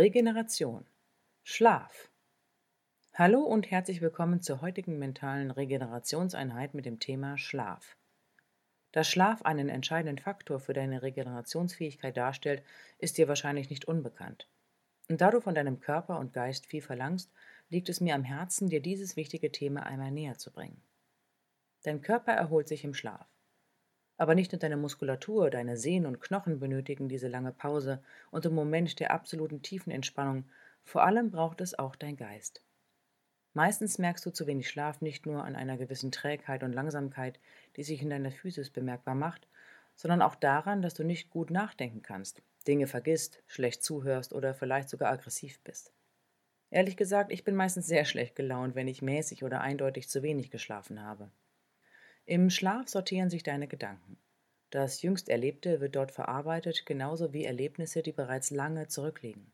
Regeneration. Schlaf. Hallo und herzlich willkommen zur heutigen mentalen Regenerationseinheit mit dem Thema Schlaf. Dass Schlaf einen entscheidenden Faktor für deine Regenerationsfähigkeit darstellt, ist dir wahrscheinlich nicht unbekannt. Und da du von deinem Körper und Geist viel verlangst, liegt es mir am Herzen, dir dieses wichtige Thema einmal näher zu bringen. Dein Körper erholt sich im Schlaf. Aber nicht nur deine Muskulatur, deine Sehnen und Knochen benötigen diese lange Pause und im Moment der absoluten tiefen Entspannung, vor allem braucht es auch dein Geist. Meistens merkst du zu wenig Schlaf nicht nur an einer gewissen Trägheit und Langsamkeit, die sich in deiner Physis bemerkbar macht, sondern auch daran, dass du nicht gut nachdenken kannst, Dinge vergisst, schlecht zuhörst oder vielleicht sogar aggressiv bist. Ehrlich gesagt, ich bin meistens sehr schlecht gelaunt, wenn ich mäßig oder eindeutig zu wenig geschlafen habe. Im Schlaf sortieren sich deine Gedanken. Das jüngst Erlebte wird dort verarbeitet, genauso wie Erlebnisse, die bereits lange zurückliegen.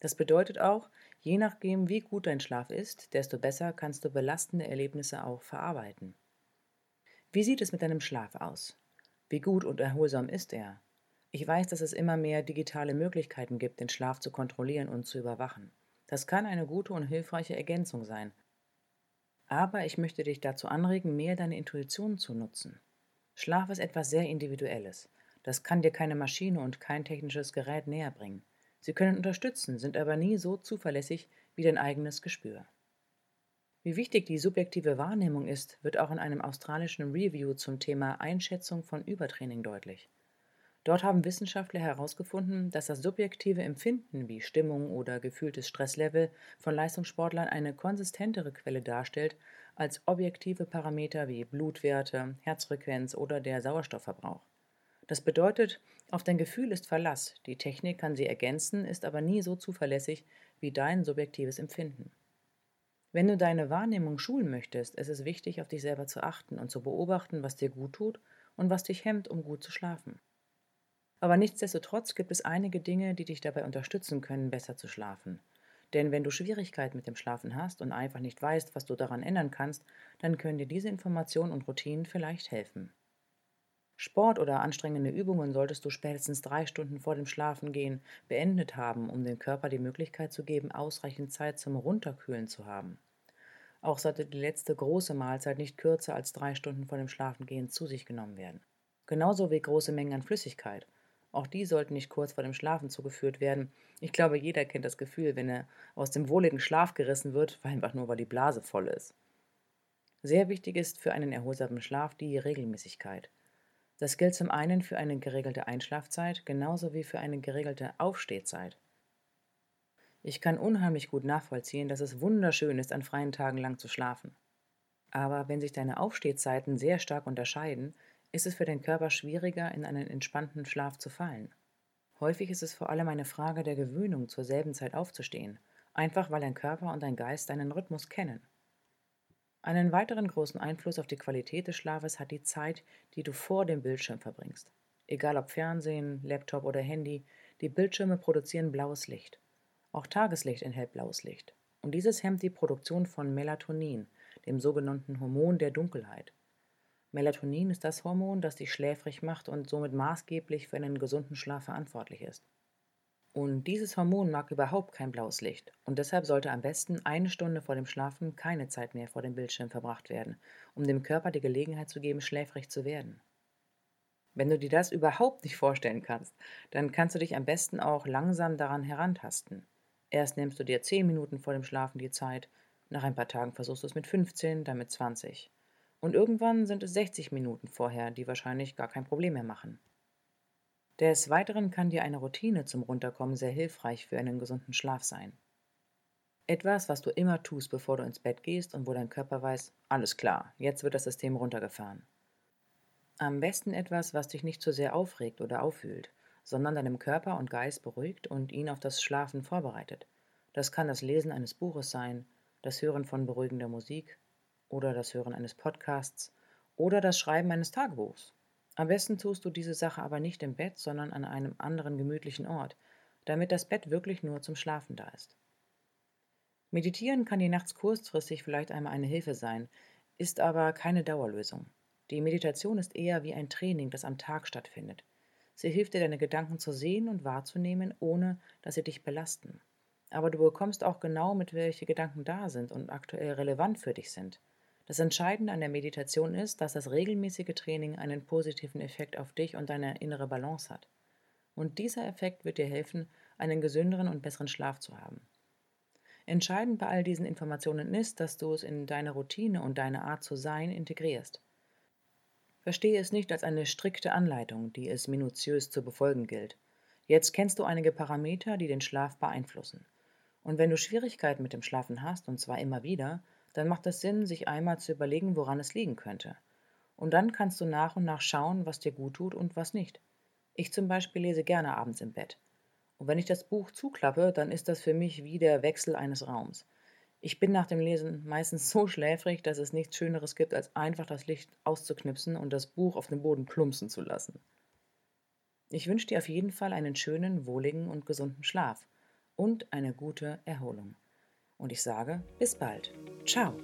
Das bedeutet auch, Je nachdem, wie gut dein Schlaf ist, desto besser kannst du belastende Erlebnisse auch verarbeiten. Wie sieht es mit deinem Schlaf aus? Wie gut und erholsam ist er? Ich weiß, dass es immer mehr digitale Möglichkeiten gibt, den Schlaf zu kontrollieren und zu überwachen. Das kann eine gute und hilfreiche Ergänzung sein. Aber ich möchte dich dazu anregen, mehr deine Intuition zu nutzen. Schlaf ist etwas sehr Individuelles. Das kann dir keine Maschine und kein technisches Gerät näher bringen. Sie können unterstützen, sind aber nie so zuverlässig wie dein eigenes Gespür. Wie wichtig die subjektive Wahrnehmung ist, wird auch in einem australischen Review zum Thema Einschätzung von Übertraining deutlich. Dort haben Wissenschaftler herausgefunden, dass das subjektive Empfinden wie Stimmung oder gefühltes Stresslevel von Leistungssportlern eine konsistentere Quelle darstellt als objektive Parameter wie Blutwerte, Herzfrequenz oder der Sauerstoffverbrauch. Das bedeutet, auf dein Gefühl ist Verlass, die Technik kann sie ergänzen, ist aber nie so zuverlässig wie dein subjektives Empfinden. Wenn du deine Wahrnehmung schulen möchtest, ist es wichtig, auf dich selber zu achten und zu beobachten, was dir gut tut und was dich hemmt, um gut zu schlafen. Aber nichtsdestotrotz gibt es einige Dinge, die dich dabei unterstützen können, besser zu schlafen. Denn wenn du Schwierigkeiten mit dem Schlafen hast und einfach nicht weißt, was du daran ändern kannst, dann können dir diese Informationen und Routinen vielleicht helfen. Sport oder anstrengende Übungen solltest du spätestens drei Stunden vor dem Schlafengehen beendet haben, um dem Körper die Möglichkeit zu geben, ausreichend Zeit zum Runterkühlen zu haben. Auch sollte die letzte große Mahlzeit nicht kürzer als drei Stunden vor dem Schlafengehen zu sich genommen werden. Genauso wie große Mengen an Flüssigkeit. Auch die sollten nicht kurz vor dem Schlafen zugeführt werden. Ich glaube, jeder kennt das Gefühl, wenn er aus dem wohligen Schlaf gerissen wird, einfach nur weil die Blase voll ist. Sehr wichtig ist für einen erholsamen Schlaf die Regelmäßigkeit. Das gilt zum einen für eine geregelte Einschlafzeit genauso wie für eine geregelte Aufstehzeit. Ich kann unheimlich gut nachvollziehen, dass es wunderschön ist, an freien Tagen lang zu schlafen. Aber wenn sich deine Aufstehzeiten sehr stark unterscheiden, ist es für den Körper schwieriger, in einen entspannten Schlaf zu fallen. Häufig ist es vor allem eine Frage der Gewöhnung, zur selben Zeit aufzustehen, einfach weil dein Körper und dein Geist deinen Rhythmus kennen. Einen weiteren großen Einfluss auf die Qualität des Schlafes hat die Zeit, die du vor dem Bildschirm verbringst. Egal ob Fernsehen, Laptop oder Handy, die Bildschirme produzieren blaues Licht. Auch Tageslicht enthält blaues Licht. Und dieses hemmt die Produktion von Melatonin, dem sogenannten Hormon der Dunkelheit. Melatonin ist das Hormon, das dich schläfrig macht und somit maßgeblich für einen gesunden Schlaf verantwortlich ist. Und dieses Hormon mag überhaupt kein blaues Licht. Und deshalb sollte am besten eine Stunde vor dem Schlafen keine Zeit mehr vor dem Bildschirm verbracht werden, um dem Körper die Gelegenheit zu geben, schläfrig zu werden. Wenn du dir das überhaupt nicht vorstellen kannst, dann kannst du dich am besten auch langsam daran herantasten. Erst nimmst du dir 10 Minuten vor dem Schlafen die Zeit, nach ein paar Tagen versuchst du es mit 15, dann mit 20. Und irgendwann sind es 60 Minuten vorher, die wahrscheinlich gar kein Problem mehr machen. Des Weiteren kann dir eine Routine zum Runterkommen sehr hilfreich für einen gesunden Schlaf sein. Etwas, was du immer tust, bevor du ins Bett gehst und wo dein Körper weiß, alles klar, jetzt wird das System runtergefahren. Am besten etwas, was dich nicht zu sehr aufregt oder aufwühlt, sondern deinem Körper und Geist beruhigt und ihn auf das Schlafen vorbereitet. Das kann das Lesen eines Buches sein, das Hören von beruhigender Musik oder das Hören eines Podcasts oder das Schreiben eines Tagebuchs. Am besten tust du diese Sache aber nicht im Bett, sondern an einem anderen gemütlichen Ort, damit das Bett wirklich nur zum Schlafen da ist. Meditieren kann dir nachts kurzfristig vielleicht einmal eine Hilfe sein, ist aber keine Dauerlösung. Die Meditation ist eher wie ein Training, das am Tag stattfindet. Sie hilft dir, deine Gedanken zu sehen und wahrzunehmen, ohne dass sie dich belasten. Aber du bekommst auch genau mit, welche Gedanken da sind und aktuell relevant für dich sind. Das Entscheidende an der Meditation ist, dass das regelmäßige Training einen positiven Effekt auf dich und deine innere Balance hat. Und dieser Effekt wird dir helfen, einen gesünderen und besseren Schlaf zu haben. Entscheidend bei all diesen Informationen ist, dass du es in deine Routine und deine Art zu sein integrierst. Verstehe es nicht als eine strikte Anleitung, die es minutiös zu befolgen gilt. Jetzt kennst du einige Parameter, die den Schlaf beeinflussen. Und wenn du Schwierigkeiten mit dem Schlafen hast, und zwar immer wieder, dann macht es Sinn, sich einmal zu überlegen, woran es liegen könnte. Und dann kannst du nach und nach schauen, was dir gut tut und was nicht. Ich zum Beispiel lese gerne abends im Bett. Und wenn ich das Buch zuklappe, dann ist das für mich wie der Wechsel eines Raums. Ich bin nach dem Lesen meistens so schläfrig, dass es nichts Schöneres gibt, als einfach das Licht auszuknipsen und das Buch auf dem Boden plumpsen zu lassen. Ich wünsche dir auf jeden Fall einen schönen, wohligen und gesunden Schlaf und eine gute Erholung. Und ich sage bis bald. Ciao.